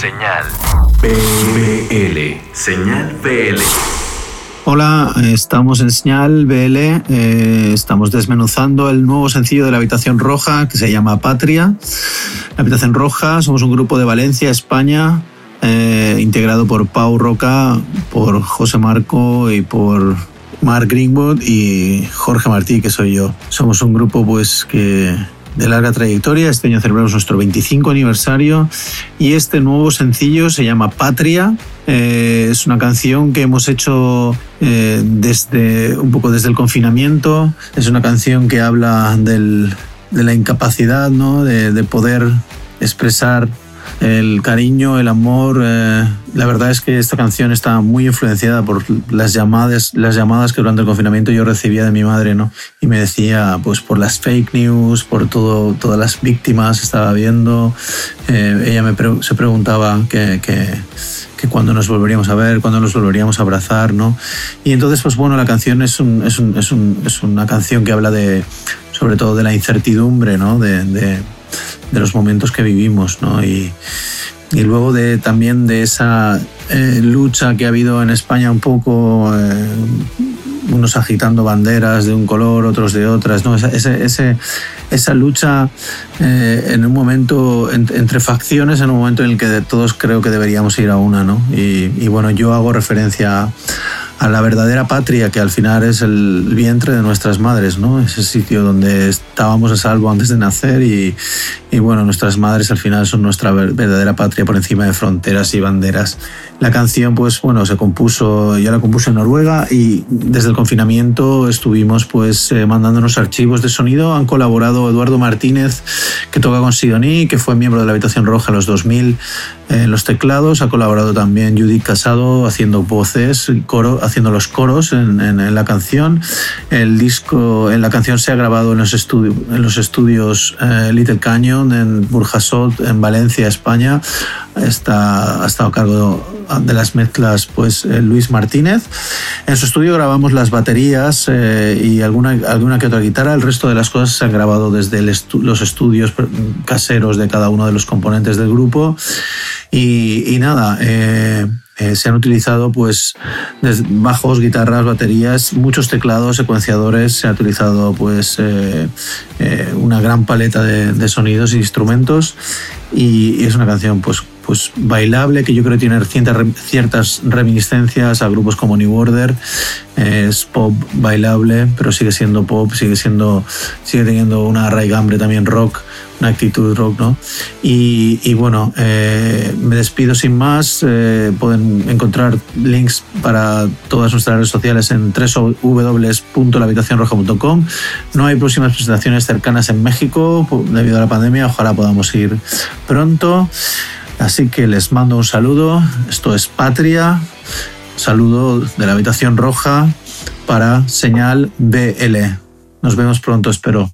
Señal BL. Señal BL. Hola, estamos en Señal BL, eh, estamos desmenuzando el nuevo sencillo de la Habitación Roja que se llama Patria. La Habitación Roja, somos un grupo de Valencia, España, eh, integrado por Pau Roca, por José Marco y por Mark Greenwood y Jorge Martí, que soy yo. Somos un grupo pues que de larga trayectoria. Este año celebramos nuestro 25 aniversario y este nuevo sencillo se llama Patria. Eh, es una canción que hemos hecho eh, desde un poco desde el confinamiento. Es una canción que habla del, de la incapacidad ¿no? de, de poder expresar el cariño, el amor. Eh, la verdad es que esta canción está muy influenciada por las llamadas, las llamadas que durante el confinamiento yo recibía de mi madre, ¿no? Y me decía, pues por las fake news, por todo, todas las víctimas que estaba viendo. Eh, ella me se preguntaba que, que, que cuándo nos volveríamos a ver, cuándo nos volveríamos a abrazar, ¿no? Y entonces, pues bueno, la canción es, un, es, un, es, un, es una canción que habla de, sobre todo de la incertidumbre, ¿no? de, de de los momentos que vivimos, ¿no? Y, luego de, también de esa eh, lucha que ha habido en España un poco, eh, unos agitando banderas de un color, otros de otras, ¿no? Esa, esa lucha eh, en un momento en, entre facciones, en un momento en el que todos creo que deberíamos ir a una, ¿no? Y, y bueno, yo hago referencia a a la verdadera patria, que al final es el vientre de nuestras madres, ¿no? Ese sitio donde estábamos a salvo antes de nacer y, bueno, nuestras madres al final son nuestra verdadera patria por encima de fronteras y banderas. La canción, pues bueno, se compuso, ya la compuso en Noruega y desde el confinamiento estuvimos pues eh, mandándonos archivos de sonido. Han colaborado Eduardo Martínez, que toca con Sidoní, que fue miembro de la Habitación Roja en los 2000 en los teclados. Ha colaborado también Judith Casado haciendo voces, coro, haciendo los coros en, en, en, la canción. El disco, en la canción se ha grabado en los, estudios en los estudios eh, Little Canyon en Burjasot, en Valencia, España. Está, ha estado a cargo de las mezclas pues eh, Luis Martínez. En su estudio grabamos las baterías eh, y alguna, alguna que otra guitarra. El resto de las cosas se han grabado desde estu los estudios caseros de cada uno de los componentes del grupo. Y, nada, eh, eh, se han utilizado pues bajos, guitarras, baterías, muchos teclados, secuenciadores, se ha utilizado pues eh, eh, una gran paleta de, de, sonidos e instrumentos. Y, y es una canción pues pues bailable que yo creo que tiene ciertas, ciertas reminiscencias a grupos como New Order. Es pop bailable pero sigue siendo pop sigue siendo sigue teniendo una raigambre también rock una actitud rock no y, y bueno eh, me despido sin más. Eh, pueden encontrar links para todas nuestras redes sociales en www.labitacionroja.com no hay próximas presentaciones cercanas en México debido a la pandemia. Ojalá podamos ir pronto Así que les mando un saludo. Esto es Patria. Saludo de la habitación roja para señal BL. Nos vemos pronto, espero.